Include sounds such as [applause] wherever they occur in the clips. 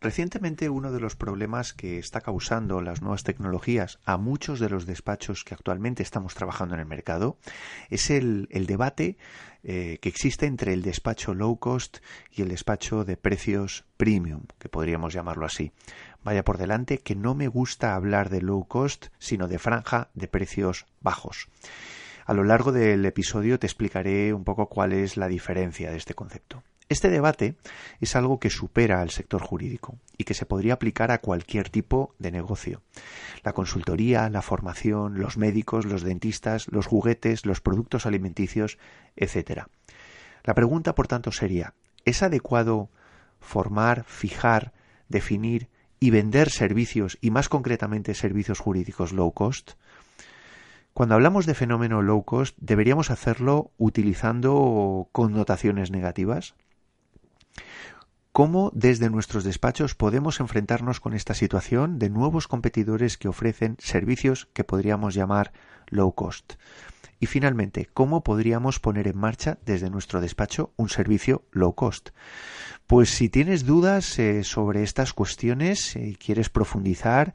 Recientemente uno de los problemas que está causando las nuevas tecnologías a muchos de los despachos que actualmente estamos trabajando en el mercado es el, debate eh, que existe entre el despacho low cost y el despacho de precios premium, que podríamos llamarlo así. Vaya por delante que no me gusta hablar de low cost, sino de franja de precios bajos. A lo largo del episodio te explicaré un poco cuál es la diferencia de este concepto. Este debate es algo que supera al sector jurídico y que se podría aplicar a cualquier tipo de negocio. La consultoría, la formación, los médicos, los dentistas, los juguetes, los productos alimenticios, etc. La pregunta, por tanto, sería ¿es adecuado formar, fijar, definir y vender servicios y más concretamente servicios jurídicos low cost? Cuando hablamos de fenómeno low cost, ¿deberíamos hacerlo utilizando connotaciones negativas? Cómo desde nuestros despachos podemos enfrentarnos con esta situación de nuevos competidores que ofrecen servicios que podríamos llamar low cost. Y finalmente, ¿cómo podríamos poner en marcha desde nuestro despacho un servicio low cost? Pues si tienes dudas eh, sobre estas cuestiones y quieres profundizar,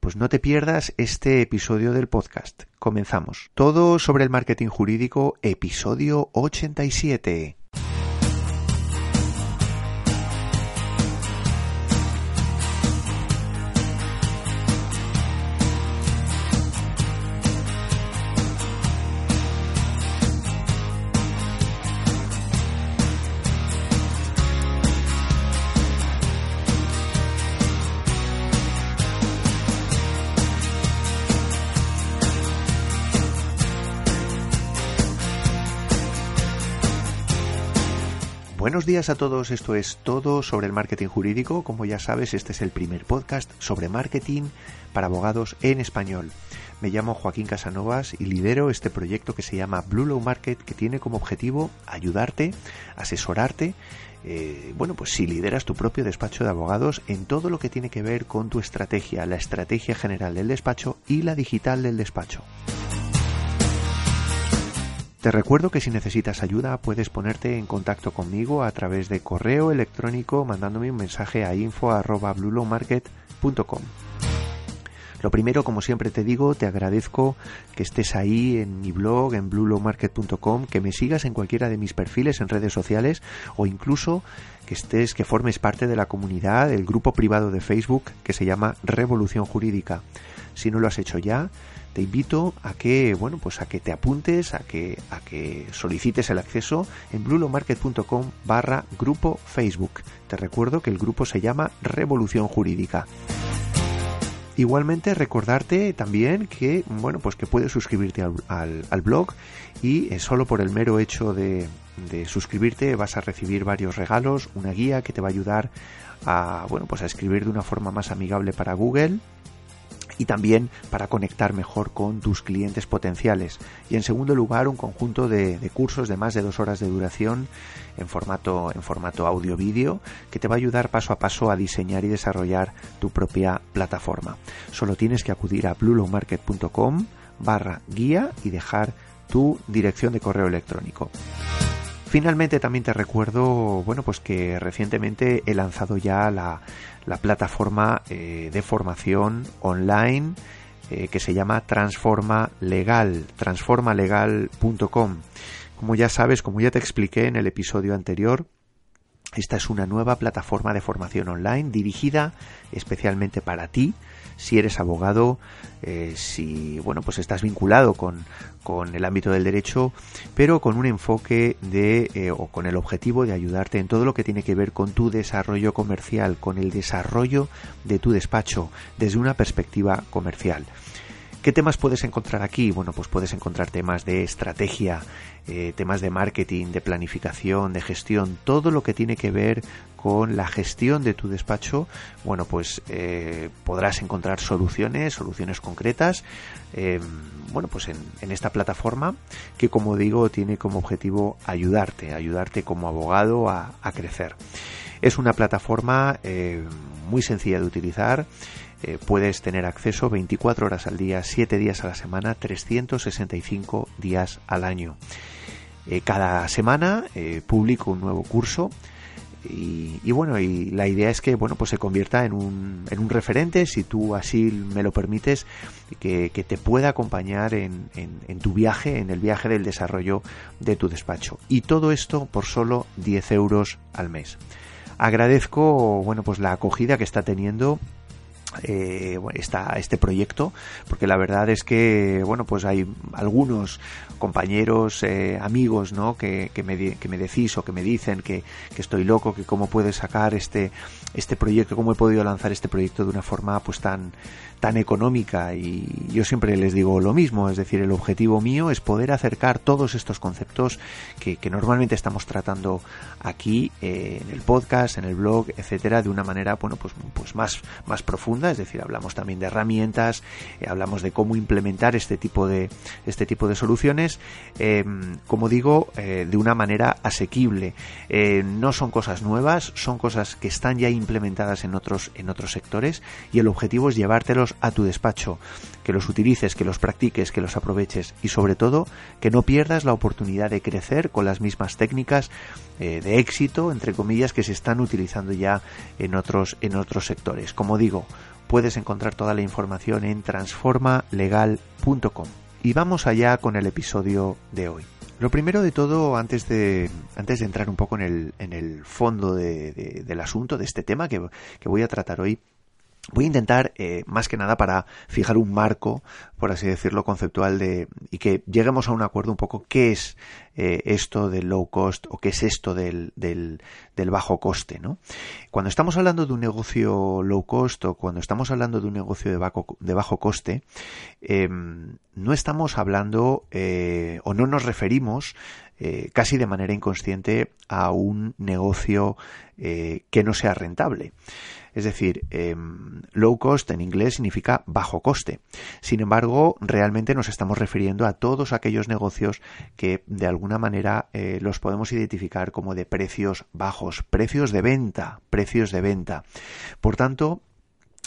pues no te pierdas este episodio del podcast. Comenzamos. Todo sobre el marketing jurídico, episodio 87. Días a todos, esto es todo sobre el marketing jurídico. Como ya sabes, este es el primer podcast sobre marketing para abogados en español. Me llamo Joaquín Casanovas y lidero este proyecto que se llama Blue Low Market, que tiene como objetivo ayudarte, asesorarte. Eh, bueno, pues si lideras tu propio despacho de abogados en todo lo que tiene que ver con tu estrategia, la estrategia general del despacho y la digital del despacho. Te recuerdo que si necesitas ayuda puedes ponerte en contacto conmigo a través de correo electrónico mandándome un mensaje a info@bluelowmarket.com. Lo primero, como siempre te digo, te agradezco que estés ahí en mi blog, en bluelowmarket.com, que me sigas en cualquiera de mis perfiles en redes sociales o incluso que estés, que formes parte de la comunidad, del grupo privado de Facebook que se llama Revolución Jurídica. Si no lo has hecho ya, te invito a que, bueno, pues a que te apuntes, a que, a que solicites el acceso en blulomarket.com barra grupo Facebook. Te recuerdo que el grupo se llama Revolución Jurídica. Igualmente recordarte también que bueno pues que puedes suscribirte al, blog y eh, solo por el mero hecho de, de, suscribirte vas a recibir varios regalos, una guía que te va a ayudar a bueno pues a escribir de una forma más amigable para Google y también para conectar mejor con tus clientes potenciales. Y en segundo lugar, un conjunto de, cursos de más de dos horas de duración en formato, en formato audio-vídeo que te va a ayudar paso a paso a diseñar y desarrollar tu propia plataforma. Solo tienes que acudir a bluelowmarket.com barra guía y dejar tu dirección de correo electrónico. Finalmente también te recuerdo, bueno, pues que recientemente he lanzado ya la, la plataforma eh, de formación online eh, que se llama Transforma Legal, transformalegal.com. Como ya sabes, como ya te expliqué en el episodio anterior, esta es una nueva plataforma de formación online dirigida especialmente para ti, si eres abogado, eh, si bueno pues estás vinculado con, con, el ámbito del derecho, pero con un enfoque de eh, o con el objetivo de ayudarte en todo lo que tiene que ver con tu desarrollo comercial, con el desarrollo de tu despacho desde una perspectiva comercial. ¿Qué temas puedes encontrar aquí? Bueno, pues puedes encontrar temas de estrategia, eh, temas de marketing, de planificación, de gestión, todo lo que tiene que ver con la gestión de tu despacho. Bueno, pues eh, podrás encontrar soluciones, soluciones concretas, em, bueno, pues en, esta plataforma que, como digo, tiene como objetivo ayudarte, ayudarte como abogado a, crecer. Es una plataforma eh, muy sencilla de utilizar eh, puedes tener acceso 24 horas al día, 7 días a la semana, 365 días al año. Eh, cada semana publico un nuevo curso y, bueno, y la idea es que bueno, pues se convierta en un, en un referente, si tú así me lo permites, que, que te pueda acompañar en, en, tu viaje, en el viaje del desarrollo de tu despacho. Y todo esto por solo 10 euros al mes. Agradezco, bueno, pues la acogida que está teniendo eh, este proyecto porque la verdad es que bueno pues hay algunos compañeros eh, amigos no que, que, me, que me decís o que me dicen que, que, estoy loco que cómo puedes sacar este este proyecto cómo he podido lanzar este proyecto de una forma pues tan tan económica y yo siempre les digo lo mismo, es decir, el objetivo mío es poder acercar todos estos conceptos que, normalmente estamos tratando aquí eh, en el podcast, en el blog, etcétera, de una manera, bueno, pues, pues más, más profunda, es decir, hablamos también de herramientas, eh, hablamos de cómo implementar este tipo de, este tipo de soluciones, eh, como digo, de una manera asequible. no son cosas nuevas, son cosas que están ya implementadas en otros, en otros sectores y el objetivo es llevártelos a tu despacho, que los utilices, que los practiques, que los aproveches y sobre todo que no pierdas la oportunidad de crecer con las mismas técnicas eh, de éxito, entre comillas, que se están utilizando ya en otros, en otros sectores. Como digo, puedes encontrar toda la información en transformalegal.com. Y vamos allá con el episodio de hoy. Lo primero de todo, antes de, antes de entrar un poco en el, en el fondo del asunto, de este tema que, que voy a tratar hoy, Voy a intentar, eh, más que nada, para fijar un marco, por así decirlo, conceptual de y que lleguemos a un acuerdo un poco qué es eh, esto del low cost o qué es esto del, del, bajo coste, ¿no? Cuando estamos hablando de un negocio low cost o cuando estamos hablando de un negocio de bajo, de bajo coste, em, no estamos hablando eh, o no nos referimos casi de manera inconsciente a un negocio que no sea rentable. Es decir, em, low cost en inglés significa bajo coste. Sin embargo, realmente nos estamos refiriendo a todos aquellos negocios que de alguna manera eh, los podemos identificar como de precios bajos, precios de venta, precios de venta. Por tanto,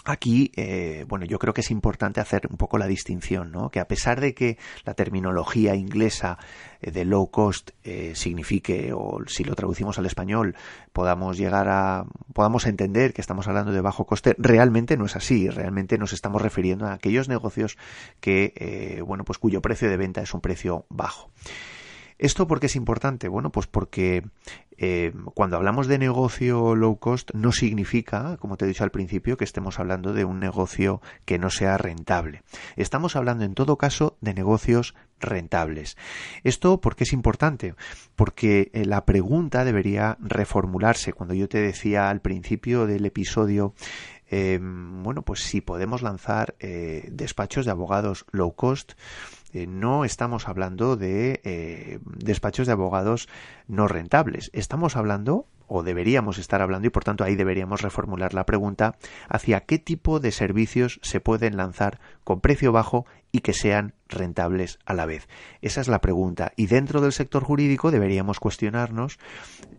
Aquí, eh, bueno, yo creo que es importante hacer un poco la distinción, ¿no? Que a pesar de que la terminología inglesa eh, de low cost eh, signifique, o si lo traducimos al español, podamos llegar a, podamos entender que estamos hablando de bajo coste, realmente no es así. Realmente nos estamos refiriendo a aquellos negocios que, bueno, pues cuyo precio de venta es un precio bajo. ¿Esto por qué es importante? Bueno, pues porque eh, cuando hablamos de negocio low cost no significa, como te he dicho al principio, que estemos hablando de un negocio que no sea rentable. Estamos hablando en todo caso de negocios rentables. ¿Esto por qué es importante? Porque eh, la pregunta debería reformularse. Cuando yo te decía al principio del episodio eh, bueno, pues si podemos lanzar despachos de abogados low cost, eh, no estamos hablando de eh, despachos de abogados no rentables. Estamos hablando, o deberíamos estar hablando, y por tanto ahí deberíamos reformular la pregunta, hacia qué tipo de servicios se pueden lanzar con precio bajo y que sean rentables a la vez. Esa es la pregunta. Y dentro del sector jurídico deberíamos cuestionarnos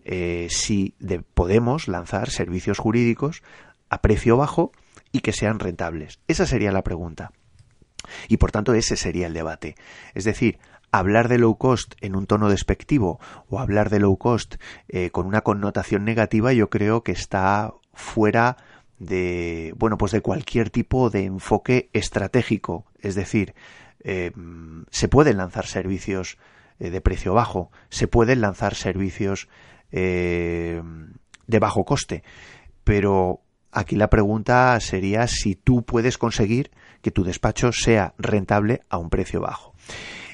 eh, si podemos lanzar servicios jurídicos a precio bajo y que sean rentables. Esa sería la pregunta. Y por tanto ese sería el debate. Es decir, hablar de low cost en un tono despectivo o hablar de low cost eh, con una connotación negativa yo creo que está fuera de bueno pues de cualquier tipo de enfoque estratégico es decir eh, se pueden lanzar servicios eh, de precio bajo se pueden lanzar servicios de bajo coste pero aquí la pregunta sería si tú puedes conseguir que tu despacho sea rentable a un precio bajo.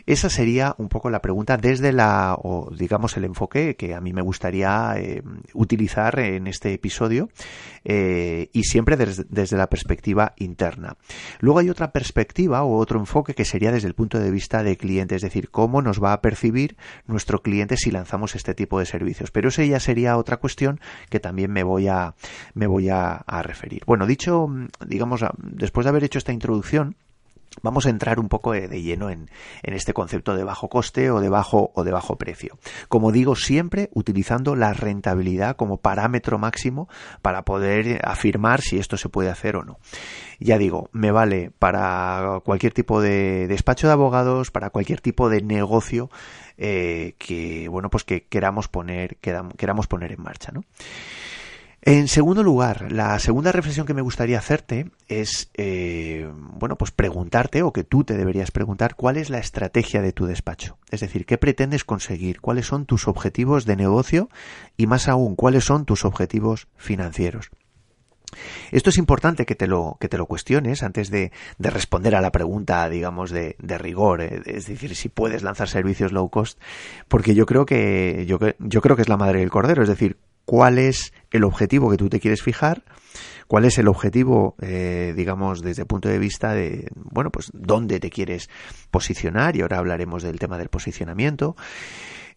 Esa sería un poco la pregunta desde la, o digamos el enfoque que a mí me gustaría eh, utilizar en este episodio eh, y siempre desde, la perspectiva interna. Luego hay otra perspectiva o otro enfoque que sería desde el punto de vista de cliente, es decir, cómo nos va a percibir nuestro cliente si lanzamos este tipo de servicios. Pero eso ya sería otra cuestión que también me voy a, me voy a referir. Bueno, dicho, digamos, después de haber hecho esta introducción, Vamos a entrar un poco de lleno en, este concepto de bajo coste o de bajo o de bajo precio. Como digo, siempre utilizando la rentabilidad como parámetro máximo para poder afirmar si esto se puede hacer o no. Ya digo, me vale para cualquier tipo de despacho de abogados, para cualquier tipo de negocio eh, que bueno pues que queramos poner queramos poner en marcha, ¿no? En segundo lugar, la segunda reflexión que me gustaría hacerte es, eh, bueno, pues preguntarte o que tú te deberías preguntar cuál es la estrategia de tu despacho. Es decir, qué pretendes conseguir, cuáles son tus objetivos de negocio y más aún, cuáles son tus objetivos financieros. Esto es importante que te lo, que te lo cuestiones antes de, de responder a la pregunta, digamos, de, de rigor, eh, es decir, si puedes lanzar servicios low cost, porque yo creo que, yo, yo creo que es la madre del cordero, es decir, cuál es el objetivo que tú te quieres fijar, cuál es el objetivo, eh, digamos, desde el punto de vista de, bueno, pues dónde te quieres posicionar, y ahora hablaremos del tema del posicionamiento.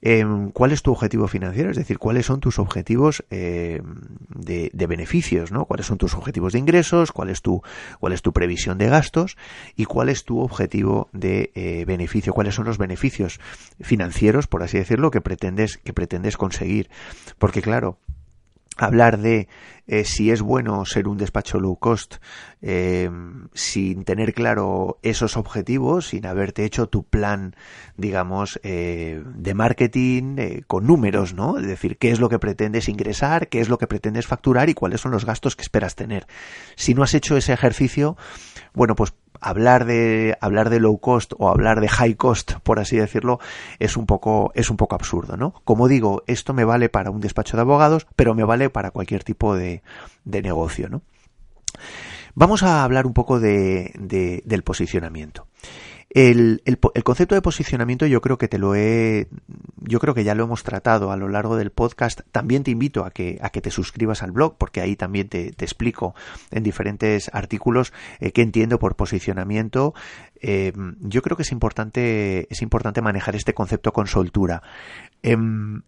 Em, ¿Cuál es tu objetivo financiero? Es decir, ¿cuáles son tus objetivos em, de, beneficios? ¿no? ¿Cuáles son tus objetivos de ingresos? ¿Cuál es tu, cuál es tu previsión de gastos? ¿Y cuál es tu objetivo de eh, beneficio? ¿Cuáles son los beneficios financieros, por así decirlo, que pretendes, que pretendes conseguir? Porque claro, hablar de eh, si es bueno ser un despacho low cost eh, sin tener claro esos objetivos, sin haberte hecho tu plan, digamos, eh, de marketing con números, ¿no? Es decir, qué es lo que pretendes ingresar, qué es lo que pretendes facturar y cuáles son los gastos que esperas tener. Si no has hecho ese ejercicio, bueno, pues hablar de hablar de low cost o hablar de high cost, por así decirlo, es un poco es un poco absurdo, ¿no? Como digo, esto me vale para un despacho de abogados, pero me vale para cualquier tipo de, de negocio, ¿no? Vamos a hablar un poco de, del posicionamiento. El, concepto de posicionamiento yo creo que te lo he, yo creo que ya lo hemos tratado a lo largo del podcast. También te invito a que, a que te suscribas al blog porque ahí también te, explico en diferentes artículos eh, qué entiendo por posicionamiento. Eh, yo creo que es importante, es importante manejar este concepto con soltura. Em,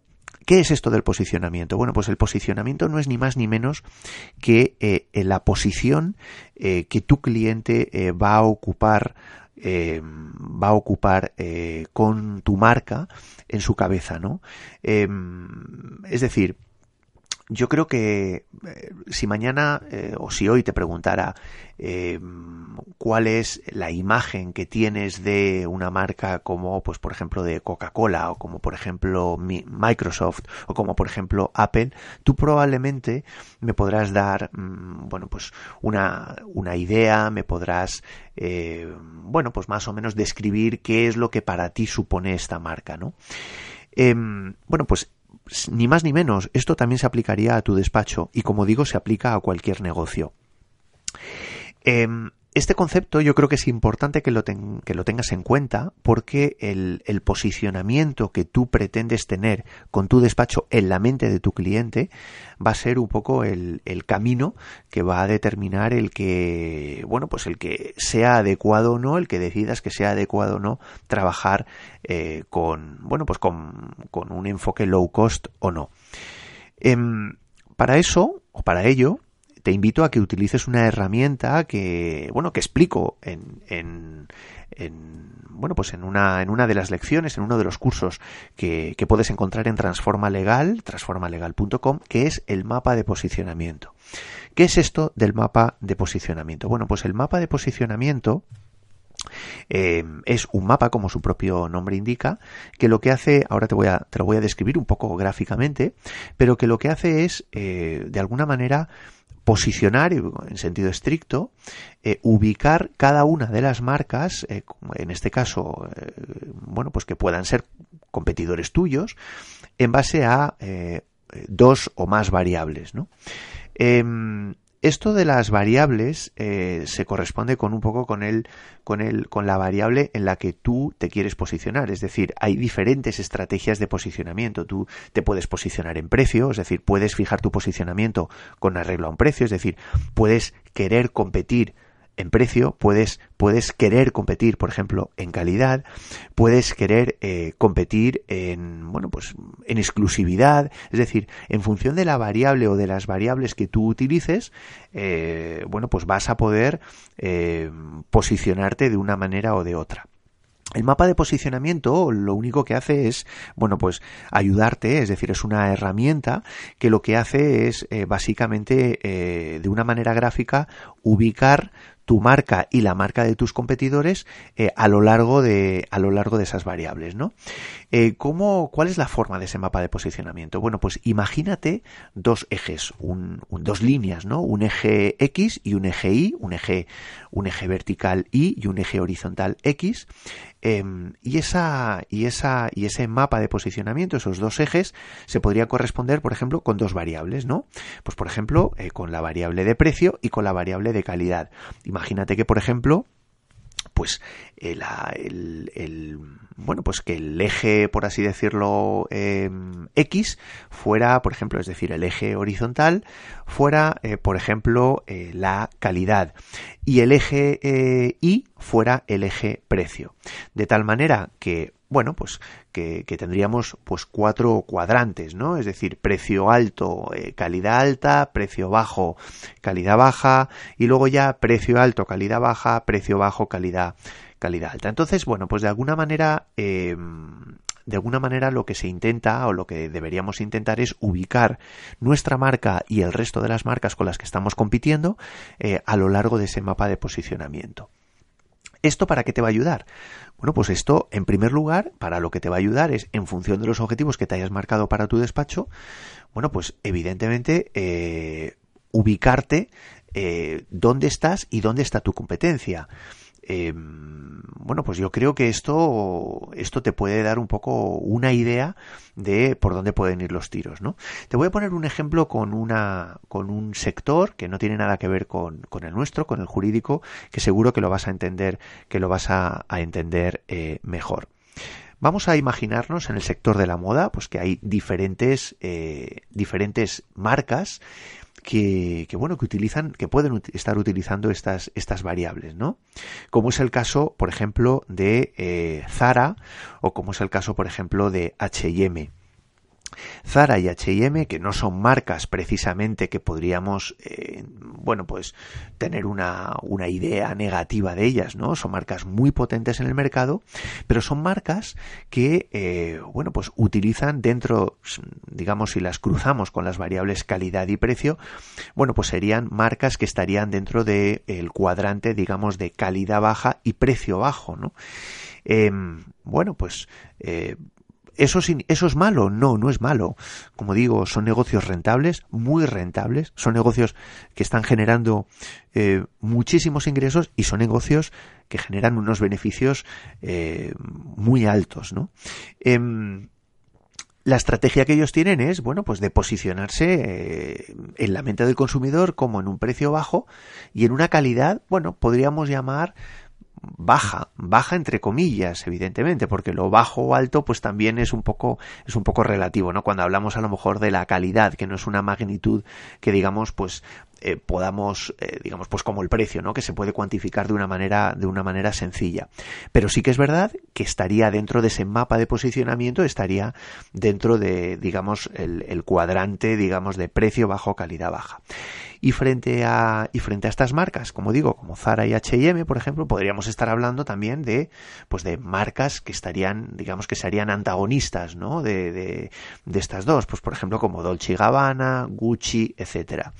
¿Qué es esto del posicionamiento? Bueno, pues el posicionamiento no es ni más ni menos que eh, la posición que tu cliente va a ocupar eh, va a ocupar eh, con tu marca en su cabeza, ¿no? Eh, es decir, yo creo que eh, si mañana eh, o si hoy te preguntara eh, cuál es la imagen que tienes de una marca como, pues por ejemplo, de Coca-Cola o como por ejemplo Microsoft o como por ejemplo Apple, tú probablemente me podrás dar, mm, bueno, pues una, una idea, me podrás, bueno, pues más o menos describir qué es lo que para ti supone esta marca, ¿no? Em, bueno, pues ni más ni menos, esto también se aplicaría a tu despacho y como digo, se aplica a cualquier negocio. Em, este concepto yo creo que es importante que lo, tengas en cuenta porque el, posicionamiento que tú pretendes tener con tu despacho en la mente de tu cliente va a ser un poco el, camino que va a determinar el que, bueno, pues el que sea adecuado o no, el que decidas que sea adecuado o no trabajar eh, con, bueno, pues con, un enfoque low cost o no. Em, para eso, o para ello, te invito a que utilices una herramienta que, bueno, que explico en, en, bueno, pues en una, en una de las lecciones, en uno de los cursos que, que puedes encontrar en Transforma Legal, transformalegal.com, que es el mapa de posicionamiento. ¿Qué es esto del mapa de posicionamiento? Bueno, pues el mapa de posicionamiento eh, es un mapa, como su propio nombre indica, que lo que hace, ahora te voy a, te lo voy a describir un poco gráficamente, pero que lo que hace es, eh, de alguna manera, posicionar, en sentido estricto, eh, ubicar cada una de las marcas, eh, en este caso, eh, bueno, pues que puedan ser competidores tuyos, en base a dos o más variables, ¿no? Esto de las variables eh, se corresponde con un poco con el, con el, con la variable en la que tú te quieres posicionar. Es decir, hay diferentes estrategias de posicionamiento. Tú te puedes posicionar en precio, es decir, puedes fijar tu posicionamiento con arreglo a un precio, es decir, puedes querer competir en precio, puedes, puedes querer competir, por ejemplo, en calidad, puedes querer eh, competir en, bueno, pues en exclusividad, es decir, en función de la variable o de las variables que tú utilices, eh, bueno, pues vas a poder eh, posicionarte de una manera o de otra. El mapa de posicionamiento lo único que hace es, bueno, pues ayudarte, es decir, es una herramienta que lo que hace es básicamente de una manera gráfica ubicar tu marca y la marca de tus competidores eh, a lo largo de a lo largo de esas variables no eh, ¿cómo, cuál es la forma de ese mapa de posicionamiento bueno pues imagínate dos ejes un, dos líneas no un eje x y un eje y un eje un eje vertical y y un eje horizontal x em, y esa y esa y ese mapa de posicionamiento esos dos ejes se podría corresponder por ejemplo con dos variables no pues por ejemplo eh, con la variable de precio y con la variable de calidad. Imagínate que, por ejemplo, pues el, bueno pues que el eje por así decirlo em, x fuera por ejemplo es decir el eje horizontal fuera eh, por ejemplo eh, la calidad y el eje eh, y fuera el eje precio. De tal manera que bueno, pues que, tendríamos pues cuatro cuadrantes, ¿no? Es decir, precio alto, eh, calidad alta, precio bajo, calidad baja, y luego ya precio alto, calidad baja, precio bajo, calidad, calidad alta. Entonces, bueno, pues de alguna manera, em, de alguna manera lo que se intenta o lo que deberíamos intentar es ubicar nuestra marca y el resto de las marcas con las que estamos compitiendo eh, a lo largo de ese mapa de posicionamiento. ¿Esto para qué te va a ayudar? Bueno, pues esto, en primer lugar, para lo que te va a ayudar es, en función de los objetivos que te hayas marcado para tu despacho, bueno, pues evidentemente eh, ubicarte eh, dónde estás y dónde está tu competencia. Em, bueno, pues yo creo que esto, esto te puede dar un poco una idea de por dónde pueden ir los tiros, ¿no? Te voy a poner un ejemplo con una, con un sector que no tiene nada que ver con, con el nuestro, con el jurídico, que seguro que lo vas a entender, que lo vas a, entender eh, mejor. Vamos a imaginarnos en el sector de la moda, pues que hay diferentes, eh, diferentes marcas que, bueno, que utilizan, que pueden estar utilizando estas, estas variables, ¿no? Como es el caso, por ejemplo, de eh, Zara o como es el caso, por ejemplo, de H&M. Zara y H&M, que no son marcas precisamente que podríamos, eh, bueno, pues tener una, una, idea negativa de ellas, ¿no? Son marcas muy potentes en el mercado, pero son marcas que, eh, bueno, pues utilizan dentro, digamos, si las cruzamos con las variables calidad y precio, bueno, pues serían marcas que estarían dentro del cuadrante, digamos, de calidad baja y precio bajo, ¿no? Em, bueno, pues eh, ¿Eso, ¿Eso es malo? No, no es malo. Como digo, son negocios rentables, muy rentables, son negocios que están generando eh, muchísimos ingresos y son negocios que generan unos beneficios eh, muy altos, ¿no? Em, la estrategia que ellos tienen es, bueno, pues de posicionarse eh, en la mente del consumidor como en un precio bajo y en una calidad, bueno, podríamos llamar baja, baja entre comillas, evidentemente, porque lo bajo o alto pues también es un poco es un poco relativo, ¿no? Cuando hablamos a lo mejor de la calidad, que no es una magnitud que digamos pues eh, podamos eh, digamos pues como el precio, ¿no? Que se puede cuantificar de una manera de una manera sencilla. Pero sí que es verdad que estaría dentro de ese mapa de posicionamiento, estaría dentro de digamos el, el cuadrante digamos de precio bajo calidad baja. Y frente a, y frente a estas marcas, como digo, como Zara y H&M, por ejemplo, podríamos estar hablando también de, pues de marcas que estarían, digamos que serían antagonistas, ¿no? De, de, de estas dos, pues por ejemplo como Dolce Gabbana, Gucci, etcétera.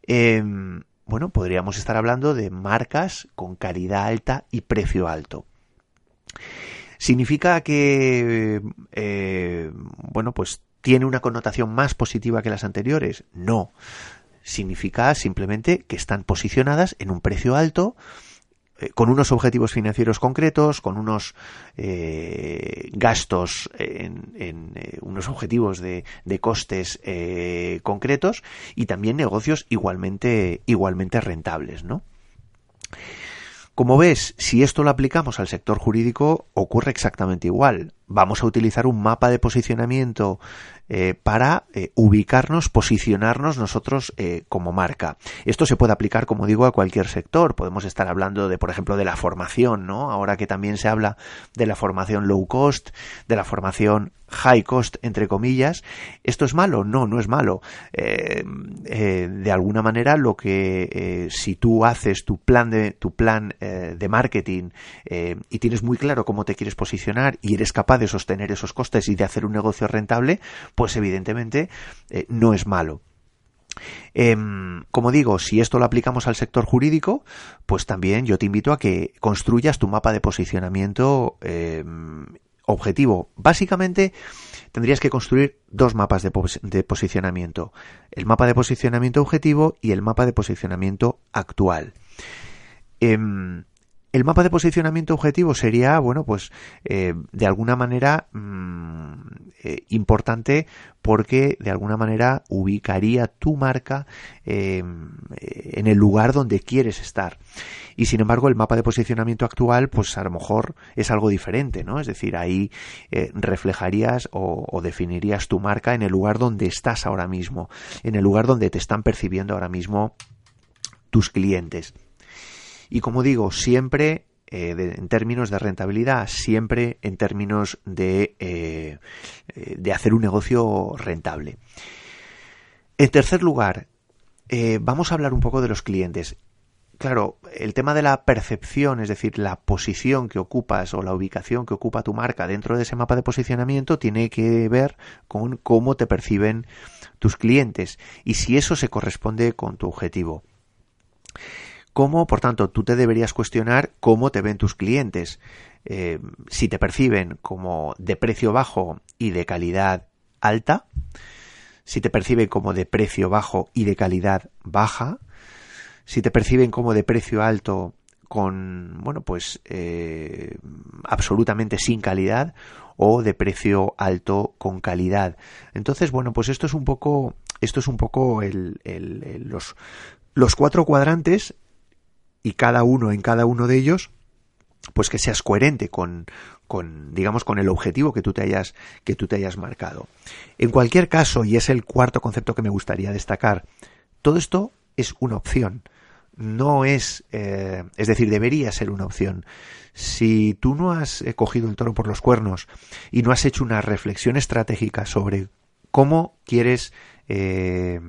Em, bueno, podríamos estar hablando de marcas con calidad alta y precio alto. ¿Significa que, eh, bueno, pues tiene una connotación más positiva que las anteriores? No significa simplemente que están posicionadas en un precio alto, eh, con unos objetivos financieros concretos, con unos eh, gastos en, eh, unos objetivos de, de costes concretos y también negocios igualmente igualmente rentables, ¿no? Como ves, si esto lo aplicamos al sector jurídico, ocurre exactamente igual. Vamos a utilizar un mapa de posicionamiento eh, para eh, ubicarnos, posicionarnos nosotros como marca. Esto se puede aplicar, como digo, a cualquier sector. Podemos estar hablando de, por ejemplo, de la formación, ¿no? Ahora que también se habla de la formación low cost, de la formación high cost entre comillas esto es malo no no es malo eh, eh, de alguna manera lo que eh, si tú haces tu plan de tu plan de marketing y tienes muy claro cómo te quieres posicionar y eres capaz de sostener esos costes y de hacer un negocio rentable pues evidentemente no es malo em, como digo, si esto lo aplicamos al sector jurídico, pues también yo te invito a que construyas tu mapa de posicionamiento em, objetivo. Básicamente tendrías que construir dos mapas de, posicionamiento. El mapa de posicionamiento objetivo y el mapa de posicionamiento actual. Em, el mapa de posicionamiento objetivo sería, bueno, pues eh, de alguna manera mm, eh, importante porque de alguna manera ubicaría tu marca em, en el lugar donde quieres estar. Y sin embargo, el mapa de posicionamiento actual, pues a lo mejor es algo diferente, ¿no? Es decir, ahí eh, reflejarías o definirías tu marca en el lugar donde estás ahora mismo, en el lugar donde te están percibiendo ahora mismo tus clientes. Y como digo, siempre eh, en términos de rentabilidad, siempre en términos de, eh, eh, de hacer un negocio rentable. En tercer lugar, vamos a hablar un poco de los clientes. Claro, el tema de la percepción, es decir, la posición que ocupas o la ubicación que ocupa tu marca dentro de ese mapa de posicionamiento tiene que ver con cómo te perciben tus clientes y si eso se corresponde con tu objetivo cómo, por tanto, tú te deberías cuestionar cómo te ven tus clientes. Eh, si te perciben como de precio bajo y de calidad alta, si te perciben como de precio bajo y de calidad baja, si te perciben como de precio alto con, bueno, pues eh, absolutamente sin calidad o de precio alto con calidad. Entonces, bueno, pues esto es un poco, esto es un poco el, los, los cuatro cuadrantes y cada uno en cada uno de ellos pues que seas coherente con, con digamos con el objetivo que tú te hayas que tú te hayas marcado. En cualquier caso, y es el cuarto concepto que me gustaría destacar, todo esto es una opción. No es, eh, es decir, debería ser una opción. Si tú no has eh, cogido el toro por los cuernos y no has hecho una reflexión estratégica sobre cómo quieres eh,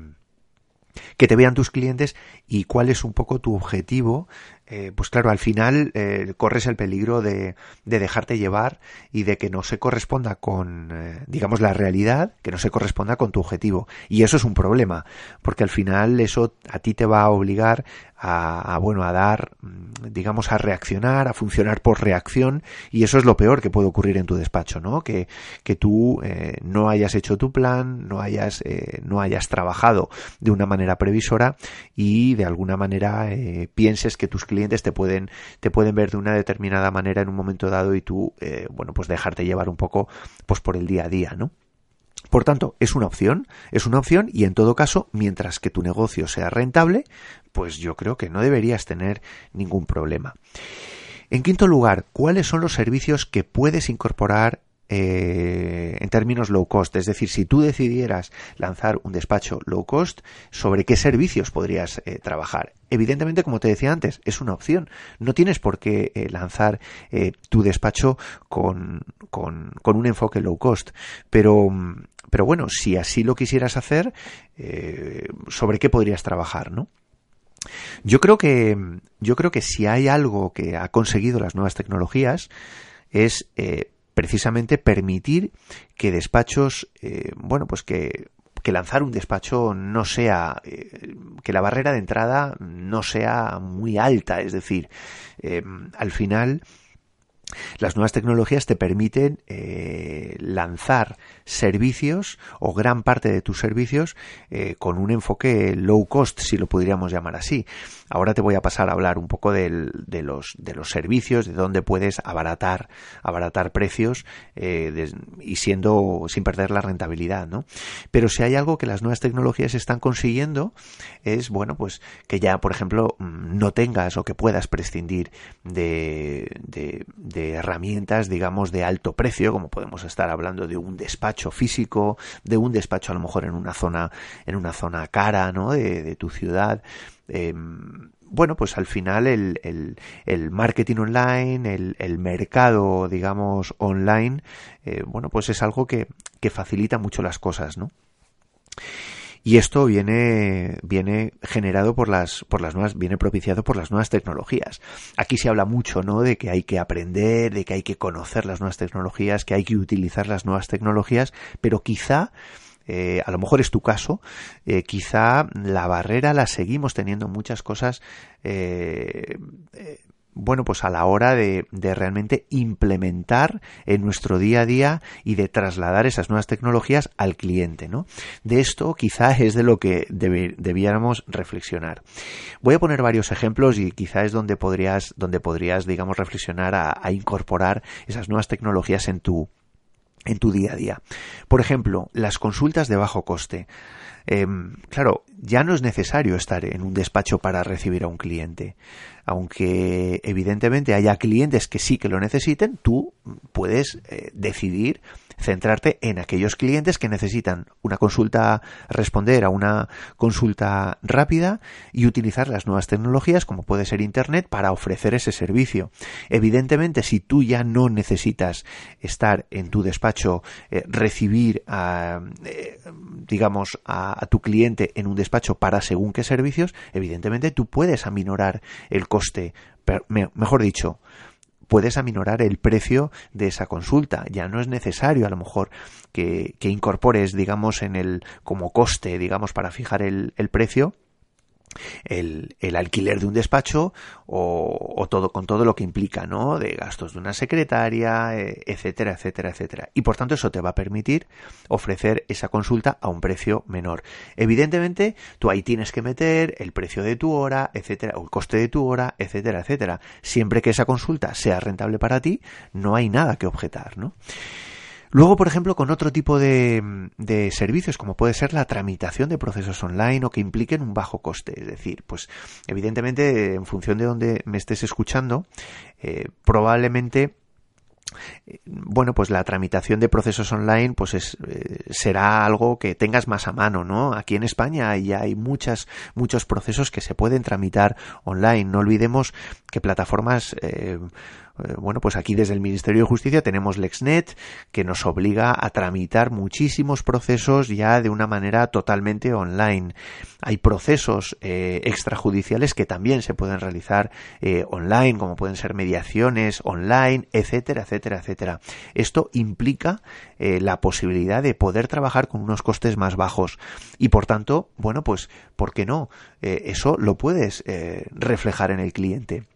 que te vean tus clientes y cuál es un poco tu objetivo eh, pues claro, al final eh, corres el peligro de, de, dejarte llevar y de que no se corresponda con, eh, digamos, la realidad, que no se corresponda con tu objetivo. Y eso es un problema, porque al final eso a ti te va a obligar a, bueno, a dar, mm, digamos, a reaccionar, a funcionar por reacción, y eso es lo peor que puede ocurrir en tu despacho, ¿no? Que, que tú no hayas hecho tu plan, no hayas, no hayas trabajado de una manera previsora y de alguna manera pienses que tus clientes clientes te pueden, te pueden ver de una determinada manera en un momento dado y tú, eh, bueno, pues dejarte llevar un poco pues por el día a día, ¿no? Por tanto, es una opción, es una opción y en todo caso, mientras que tu negocio sea rentable, pues yo creo que no deberías tener ningún problema. En quinto lugar, ¿cuáles son los servicios que puedes incorporar eh, en términos low cost. Es decir, si tú decidieras lanzar un despacho low cost, ¿sobre qué servicios podrías eh, trabajar? Evidentemente, como te decía antes, es una opción. No tienes por qué eh, lanzar tu despacho con, con, un enfoque low cost. Pero, pero bueno, si así lo quisieras hacer, ¿sobre qué podrías trabajar, no? Yo creo que, yo creo que si hay algo que ha conseguido las nuevas tecnologías es precisamente permitir que despachos, eh, bueno, pues que, que, lanzar un despacho no sea, eh, que la barrera de entrada no sea muy alta, es decir, eh, al final las nuevas tecnologías te permiten eh, lanzar servicios o gran parte de tus servicios eh, con un enfoque low cost, si lo podríamos llamar así. Ahora te voy a pasar a hablar un poco de, los, de los servicios, de dónde puedes abaratar, abaratar precios eh, y siendo sin perder la rentabilidad, ¿no? Pero si hay algo que las nuevas tecnologías están consiguiendo es, bueno, pues que ya, por ejemplo, mm, no tengas o que puedas prescindir de herramientas, digamos, de alto precio, como podemos estar hablando de un despacho físico, de un despacho a lo mejor en una zona, en una zona cara, ¿no? De, tu ciudad. Em, bueno, pues al final el, el, marketing online, el, el, mercado, digamos, online, eh, bueno, pues es algo que, que facilita mucho las cosas, ¿no? Y esto viene, viene generado por las, por las nuevas, viene propiciado por las nuevas tecnologías. Aquí se habla mucho, ¿no? De que hay que aprender, de que hay que conocer las nuevas tecnologías, que hay que utilizar las nuevas tecnologías, pero quizá, eh, a lo mejor es tu caso, eh, quizá la barrera la seguimos teniendo muchas cosas eh, bueno, pues a la hora de, realmente implementar en nuestro día a día y de trasladar esas nuevas tecnologías al cliente, ¿no? De esto quizá [laughs] es de lo que debiéramos reflexionar. Voy a poner varios ejemplos y quizá es donde podrías, donde podrías, digamos, reflexionar a, incorporar esas nuevas tecnologías en tu, en tu día a día. Por ejemplo, las consultas de bajo coste. Em, claro, ya no es necesario estar en un despacho para recibir a un cliente aunque evidentemente haya clientes que sí que lo necesiten, tú puedes eh, decidir centrarte en aquellos clientes que necesitan una consulta, responder a una consulta rápida y utilizar las nuevas tecnologías como puede ser Internet para ofrecer ese servicio. Evidentemente, si tú ya no necesitas estar en tu despacho, eh, recibir a, eh, digamos, a, tu cliente en un despacho para según qué servicios, evidentemente tú puedes aminorar el coste, mejor dicho, puedes aminorar el precio de esa consulta. Ya no es necesario a lo mejor que, que incorpores, digamos, en el, como coste, digamos, para fijar el, el precio, el, el, alquiler de un despacho o, todo con todo lo que implica, ¿no? De gastos de una secretaria, eh, etcétera, etcétera, etcétera. Y por tanto eso te va a permitir ofrecer esa consulta a un precio menor. Evidentemente, tú ahí tienes que meter el precio de tu hora, etcétera, o el coste de tu hora, etcétera, etcétera. Siempre que esa consulta sea rentable para ti, no hay nada que objetar, ¿no? Luego, por ejemplo, con otro tipo de, servicios, como puede ser la tramitación de procesos online o que impliquen un bajo coste. Es decir, pues evidentemente, en función de donde me estés escuchando, eh, probablemente eh, bueno, pues la tramitación de procesos online, pues es, eh, será algo que tengas más a mano, ¿no? Aquí en España ya hay muchas, muchos procesos que se pueden tramitar online. No olvidemos que plataformas eh, bueno, pues aquí desde el Ministerio de Justicia tenemos LexNet que nos obliga a tramitar muchísimos procesos ya de una manera totalmente online. Hay procesos eh, extrajudiciales que también se pueden realizar eh, online, como pueden ser mediaciones online, etcétera, etcétera, etcétera. Esto implica la posibilidad de poder trabajar con unos costes más bajos y por tanto, bueno, pues, ¿por qué no? eso lo puedes reflejar en el cliente.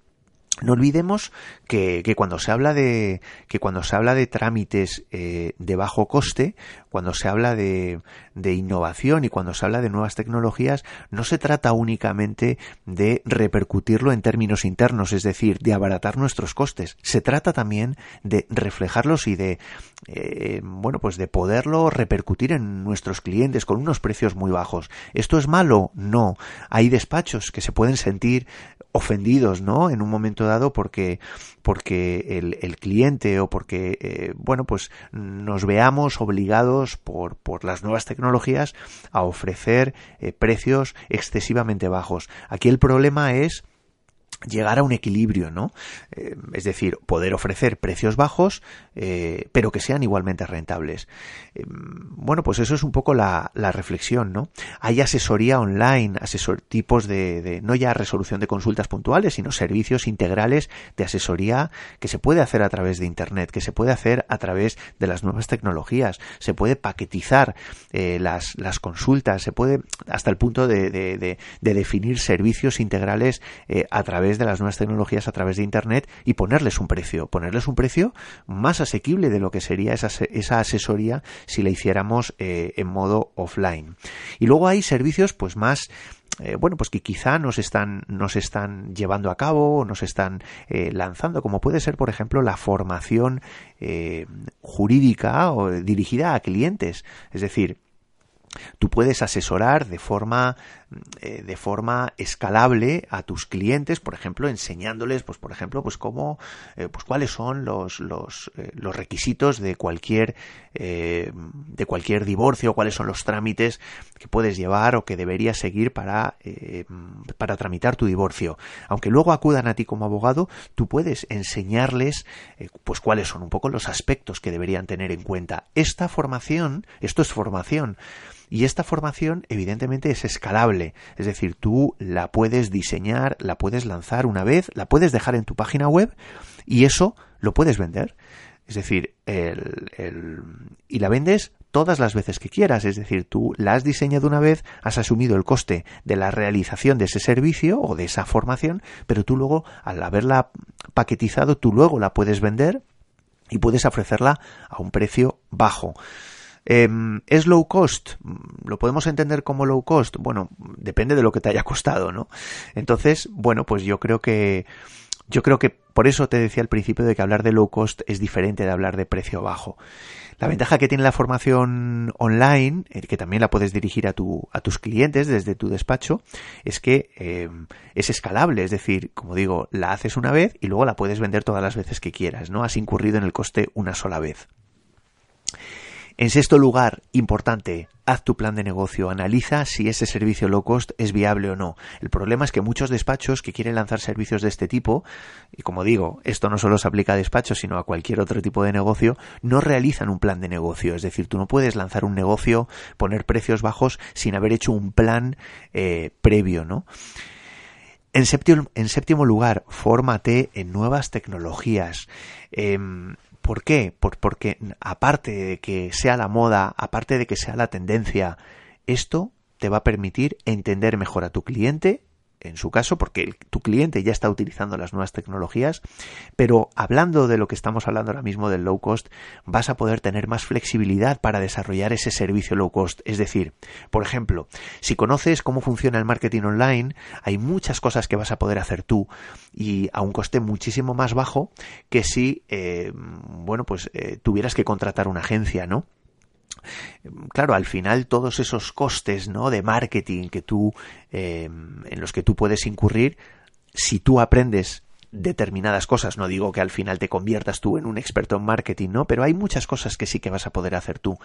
No olvidemos que, que, cuando se habla de que cuando se habla de trámites eh, de bajo coste, cuando se habla de, innovación y cuando se habla de nuevas tecnologías, no se trata únicamente de repercutirlo en términos internos, es decir, de abaratar nuestros costes. Se trata también de reflejarlos y de eh, bueno, pues de poderlo repercutir en nuestros clientes con unos precios muy bajos. ¿Esto es malo? No. Hay despachos que se pueden sentir ofendidos, ¿no? En un momento dado porque, porque el, el cliente o porque, eh, bueno, pues nos veamos obligados por, las nuevas tecnologías a ofrecer eh, precios excesivamente bajos. Aquí el problema es llegar a un equilibrio, ¿no? Eh, es decir, poder ofrecer precios bajos, eh, pero que sean igualmente rentables. Eh, bueno, pues eso es un poco la, la reflexión, ¿no? Hay asesoría online, asesor, tipos de, no ya resolución de consultas puntuales, sino servicios integrales de asesoría que se puede hacer a través de Internet, que se puede hacer a través de las nuevas tecnologías, se puede paquetizar las, las consultas, se puede hasta el punto de, de, de definir servicios integrales a través de las nuevas tecnologías a través de Internet y ponerles un precio, ponerles un precio más asequible de lo que sería esa, esa asesoría si la hiciéramos eh, en modo offline. Y luego hay servicios pues más eh, bueno, pues que quizá nos están, nos están llevando a cabo o nos están eh, lanzando, como puede ser, por ejemplo, la formación jurídica o dirigida a clientes. Es decir, tú puedes asesorar de forma eh, de forma escalable a tus clientes, por ejemplo, enseñándoles, pues por ejemplo, pues cómo, eh, pues cuáles son los los, los requisitos de cualquier de cualquier divorcio, cuáles son los trámites que puedes llevar o que deberías seguir para para tramitar tu divorcio. Aunque luego acudan a ti como abogado, tú puedes enseñarles, pues cuáles son un poco los aspectos que deberían tener en cuenta. Esta formación, esto es formación. Y esta formación evidentemente es escalable, es decir, tú la puedes diseñar, la puedes lanzar una vez, la puedes dejar en tu página web y eso lo puedes vender. Es decir, el, y la vendes todas las veces que quieras. Es decir, tú la has diseñado una vez, has asumido el coste de la realización de ese servicio o de esa formación, pero tú luego, al haberla paquetizado, tú luego la puedes vender y puedes ofrecerla a un precio bajo. Em, ¿Es low cost? ¿Lo podemos entender como low cost? Bueno, depende de lo que te haya costado, ¿no? Entonces, bueno, pues yo creo que yo creo que por eso te decía al principio de que hablar de low cost es diferente de hablar de precio bajo. La ventaja que tiene la formación online, eh, que también la puedes dirigir a, tu, a tus clientes desde tu despacho, es que em, es escalable, es decir, como digo, la haces una vez y luego la puedes vender todas las veces que quieras, ¿no? Has incurrido en el coste una sola vez. En sexto lugar, importante, haz tu plan de negocio, analiza si ese servicio low cost es viable o no. El problema es que muchos despachos que quieren lanzar servicios de este tipo, y como digo, esto no solo se aplica a despachos, sino a cualquier otro tipo de negocio, no realizan un plan de negocio. Es decir, tú no puedes lanzar un negocio, poner precios bajos sin haber hecho un plan eh, previo, ¿no? En séptimo, en séptimo, lugar, fórmate en nuevas tecnologías. Em, ¿Por qué? porque aparte de que sea la moda, aparte de que sea la tendencia, esto te va a permitir entender mejor a tu cliente en su caso, porque tu cliente ya está utilizando las nuevas tecnologías, pero hablando de lo que estamos hablando ahora mismo del low cost, vas a poder tener más flexibilidad para desarrollar ese servicio low cost. Es decir, por ejemplo, si conoces cómo funciona el marketing online, hay muchas cosas que vas a poder hacer tú y a un coste muchísimo más bajo que si, eh, bueno, pues eh, tuvieras que contratar una agencia, ¿no? Claro, al final todos esos costes, ¿no? De marketing que tú, em, en los que tú puedes incurrir, si tú aprendes determinadas cosas, no digo que al final te conviertas tú en un experto en marketing, ¿no? Pero hay muchas cosas que sí que vas a poder hacer tú.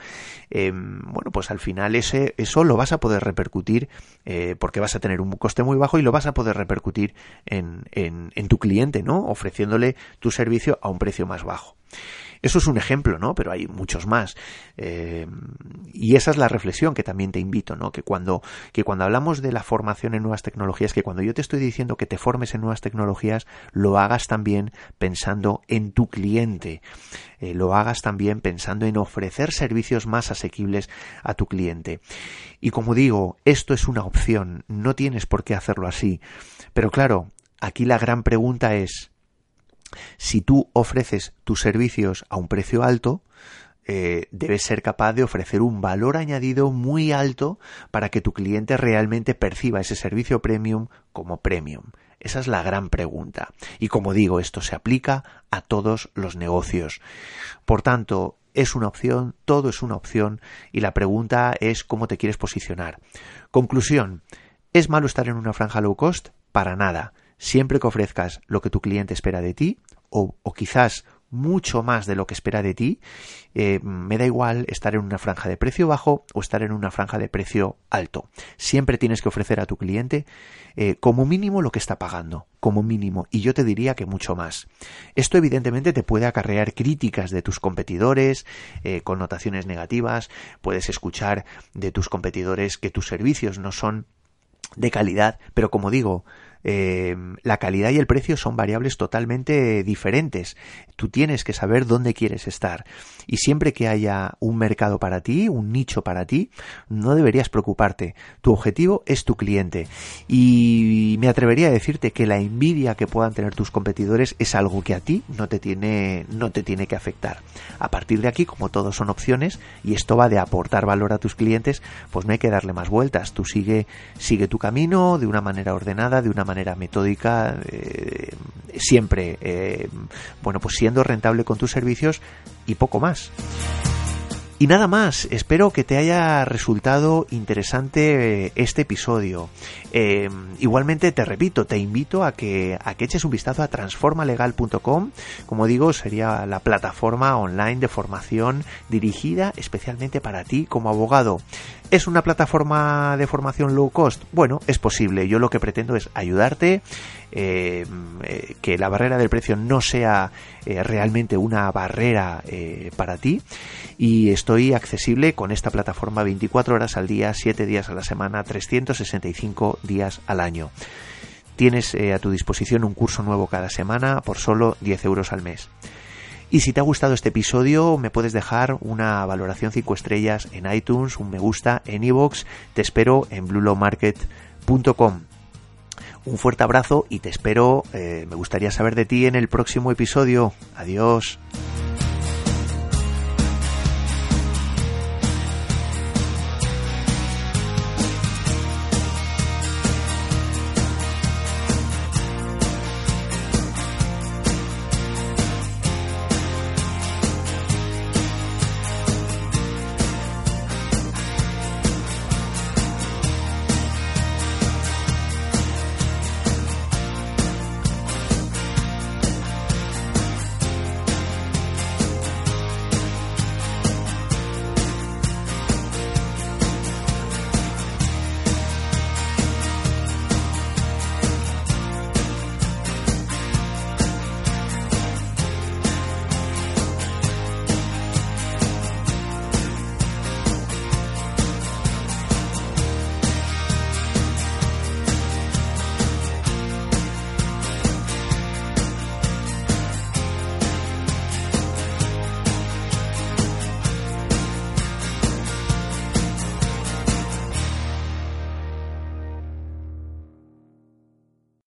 Em, bueno, pues al final ese, eso lo vas a poder repercutir eh, porque vas a tener un coste muy bajo y lo vas a poder repercutir en, en, en tu cliente, ¿no? Ofreciéndole tu servicio a un precio más bajo. Eso es un ejemplo, ¿no? Pero hay muchos más. Eh, y esa es la reflexión que también te invito, ¿no? Que cuando, que cuando hablamos de la formación en nuevas tecnologías, que cuando yo te estoy diciendo que te formes en nuevas tecnologías, lo hagas también pensando en tu cliente. Eh, lo hagas también pensando en ofrecer servicios más asequibles a tu cliente. Y como digo, esto es una opción, no tienes por qué hacerlo así. Pero claro, aquí la gran pregunta es, si tú ofreces tus servicios a un precio alto, eh, debes ser capaz de ofrecer un valor añadido muy alto para que tu cliente realmente perciba ese servicio premium como premium. Esa es la gran pregunta. Y como digo, esto se aplica a todos los negocios. Por tanto, es una opción, todo es una opción y la pregunta es cómo te quieres posicionar. Conclusión, ¿es malo estar en una franja low cost? Para nada siempre que ofrezcas lo que tu cliente espera de ti, o, quizás mucho más de lo que espera de ti, eh, me da igual estar en una franja de precio bajo o estar en una franja de precio alto. Siempre tienes que ofrecer a tu cliente eh, como mínimo lo que está pagando, como mínimo, y yo te diría que mucho más. Esto evidentemente te puede acarrear críticas de tus competidores, eh, connotaciones negativas, puedes escuchar de tus competidores que tus servicios no son de calidad, pero como digo, eh, la calidad y el precio son variables totalmente diferentes. Tú tienes que saber dónde quieres estar. Y siempre que haya un mercado para ti, un nicho para ti, no deberías preocuparte. Tu objetivo es tu cliente. Y me atrevería a decirte que la envidia que puedan tener tus competidores es algo que a ti no te tiene, no te tiene que afectar. A partir de aquí, como todo son opciones, y esto va de aportar valor a tus clientes, pues no hay que darle más vueltas. Tú sigue, sigue tu camino de una manera ordenada, de una manera manera metódica, eh, siempre, eh, bueno, pues siendo rentable con tus servicios y poco más. Y nada más, espero que te haya resultado interesante eh, este episodio. Eh, igualmente te repito, te invito a que, a que eches un vistazo a transformalegal.com. Como digo, sería la plataforma online de formación dirigida especialmente para ti como abogado. ¿Es una plataforma de formación low cost? Bueno, es posible. Yo lo que pretendo es ayudarte, eh, que la barrera del precio no sea realmente una barrera para ti y estoy accesible con esta plataforma 24 horas al día, 7 días a la semana, 365 días al año. Tienes eh, a tu disposición un curso nuevo cada semana por solo 10 euros al mes. Y si te ha gustado este episodio, me puedes dejar una valoración 5 estrellas en iTunes, un me gusta en iVoox. Te espero en bluelowmarket.com. Un fuerte abrazo y te espero, eh, me gustaría saber de ti en el próximo episodio. Adiós.